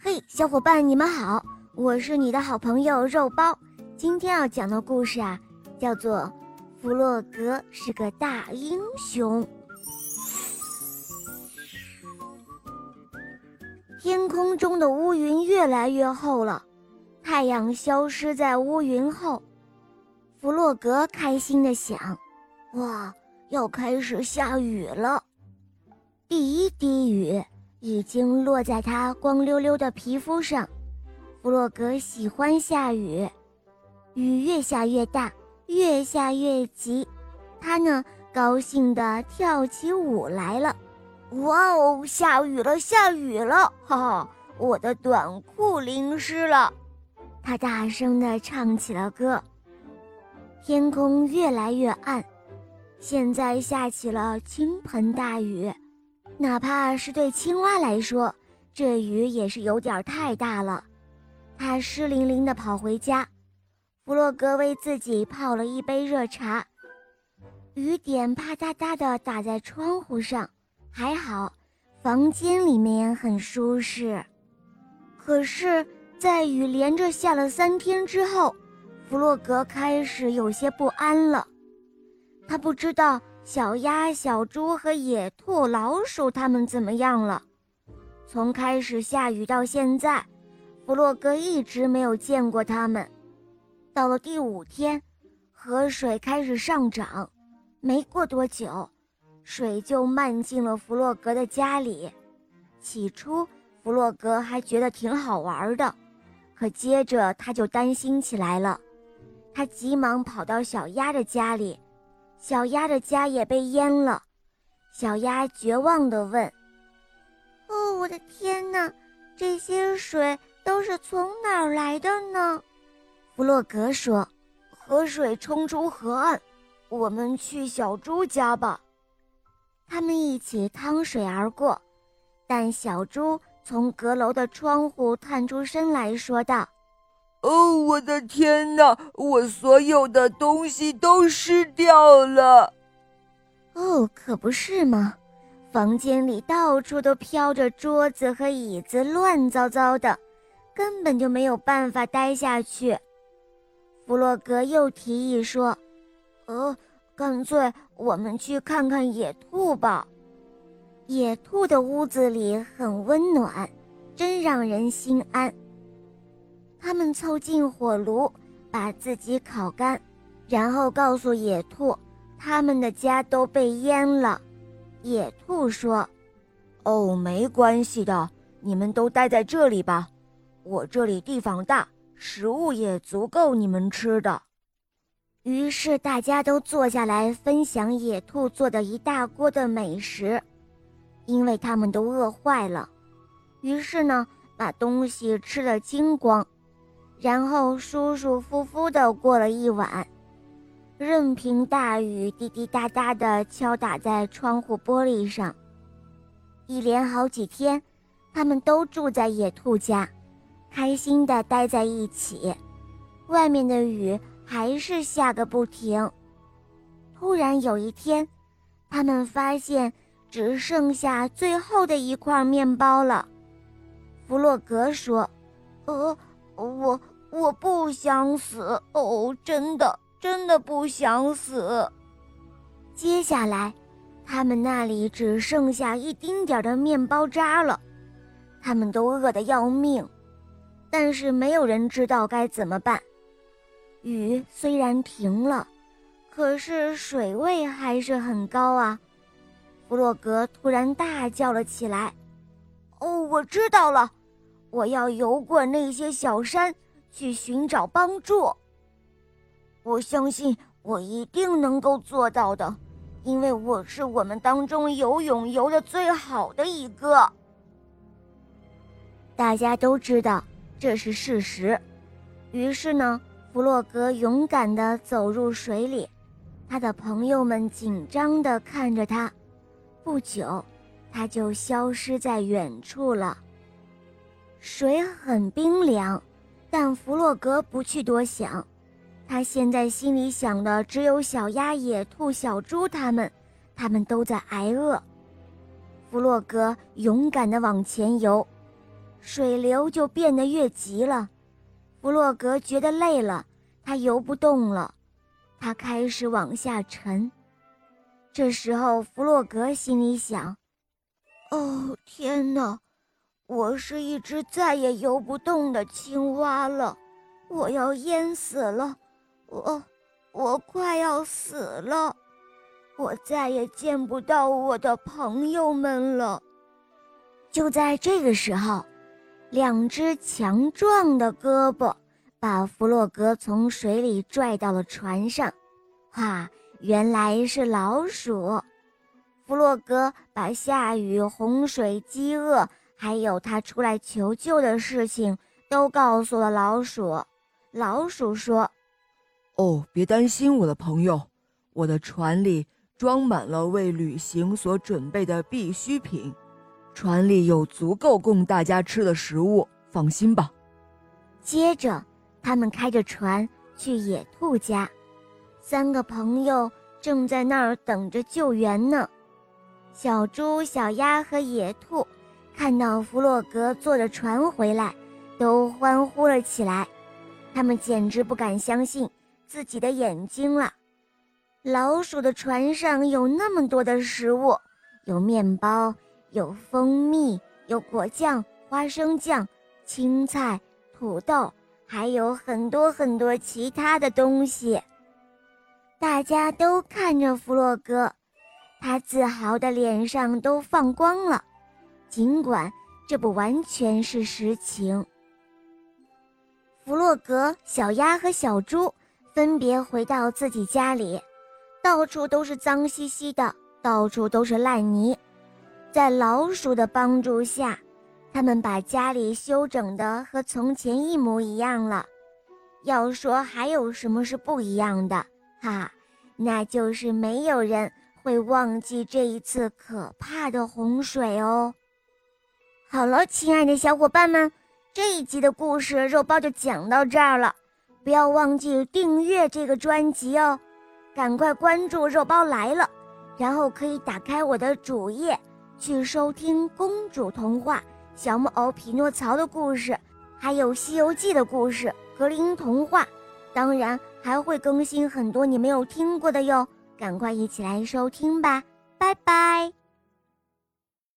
嘿，小伙伴，你们好，我是你的好朋友肉包。今天要讲的故事啊，叫做《弗洛格是个大英雄》。天空中的乌云越来越厚了，太阳消失在乌云后。弗洛格开心地想：“哇，要开始下雨了！”第一滴雨。已经落在他光溜溜的皮肤上。弗洛格喜欢下雨，雨越下越大，越下越急。他呢，高兴地跳起舞来了。哇哦，下雨了，下雨了！哈哈，我的短裤淋湿了。他大声地唱起了歌。天空越来越暗，现在下起了倾盆大雨。哪怕是对青蛙来说，这雨也是有点太大了。它湿淋淋地跑回家。弗洛格为自己泡了一杯热茶。雨点啪嗒嗒地打在窗户上，还好，房间里面很舒适。可是，在雨连着下了三天之后，弗洛格开始有些不安了。他不知道。小鸭、小猪和野兔、老鼠，他们怎么样了？从开始下雨到现在，弗洛格一直没有见过他们。到了第五天，河水开始上涨，没过多久，水就漫进了弗洛格的家里。起初，弗洛格还觉得挺好玩的，可接着他就担心起来了。他急忙跑到小鸭的家里。小鸭的家也被淹了，小鸭绝望地问：“哦，我的天哪，这些水都是从哪儿来的呢？”弗洛格说：“河水冲出河岸，我们去小猪家吧。”他们一起趟水而过，但小猪从阁楼的窗户探出身来说道。哦，我的天哪！我所有的东西都湿掉了。哦，可不是吗？房间里到处都飘着桌子和椅子，乱糟糟的，根本就没有办法待下去。弗洛格又提议说：“呃，干脆我们去看看野兔吧。野兔的屋子里很温暖，真让人心安。”他们凑近火炉，把自己烤干，然后告诉野兔，他们的家都被淹了。野兔说：“哦，没关系的，你们都待在这里吧，我这里地方大，食物也足够你们吃的。”于是大家都坐下来分享野兔做的一大锅的美食，因为他们都饿坏了。于是呢，把东西吃得精光。然后舒舒服服地过了一晚，任凭大雨滴滴答答地敲打在窗户玻璃上。一连好几天，他们都住在野兔家，开心地待在一起。外面的雨还是下个不停。突然有一天，他们发现只剩下最后的一块面包了。弗洛格说：“呃。”我我不想死哦，真的真的不想死。接下来，他们那里只剩下一丁点的面包渣了，他们都饿得要命，但是没有人知道该怎么办。雨虽然停了，可是水位还是很高啊！弗洛格突然大叫了起来：“哦，我知道了！”我要游过那些小山，去寻找帮助。我相信我一定能够做到的，因为我是我们当中游泳游的最好的一个。大家都知道这是事实，于是呢，弗洛格勇敢地走入水里，他的朋友们紧张地看着他。不久，他就消失在远处了。水很冰凉，但弗洛格不去多想。他现在心里想的只有小鸭、野兔、小猪他们，他们都在挨饿。弗洛格勇敢地往前游，水流就变得越急了。弗洛格觉得累了，他游不动了，他开始往下沉。这时候，弗洛格心里想：“哦，天哪！我是一只再也游不动的青蛙了，我要淹死了！我，我快要死了！我再也见不到我的朋友们了。”就在这个时候，两只强壮的胳膊把弗洛格从水里拽到了船上。哈！原来是老鼠，弗洛格把下雨、洪水、饥饿，还有他出来求救的事情都告诉了老鼠。老鼠说：“哦，别担心，我的朋友，我的船里装满了为旅行所准备的必需品，船里有足够供大家吃的食物，放心吧。”接着，他们开着船去野兔家。三个朋友正在那儿等着救援呢。小猪、小鸭和野兔看到弗洛格坐着船回来，都欢呼了起来。他们简直不敢相信自己的眼睛了。老鼠的船上有那么多的食物，有面包，有蜂蜜，有果酱、花生酱、青菜、土豆，还有很多很多其他的东西。大家都看着弗洛格，他自豪的脸上都放光了，尽管这不完全是实情。弗洛格、小鸭和小猪分别回到自己家里，到处都是脏兮兮的，到处都是烂泥。在老鼠的帮助下，他们把家里修整的和从前一模一样了。要说还有什么是不一样的？哈，那就是没有人会忘记这一次可怕的洪水哦。好了，亲爱的小伙伴们，这一集的故事肉包就讲到这儿了。不要忘记订阅这个专辑哦，赶快关注肉包来了，然后可以打开我的主页去收听公主童话、小木偶匹诺曹的故事，还有《西游记》的故事、格林童话，当然。还会更新很多你没有听过的哟，赶快一起来收听吧，拜拜。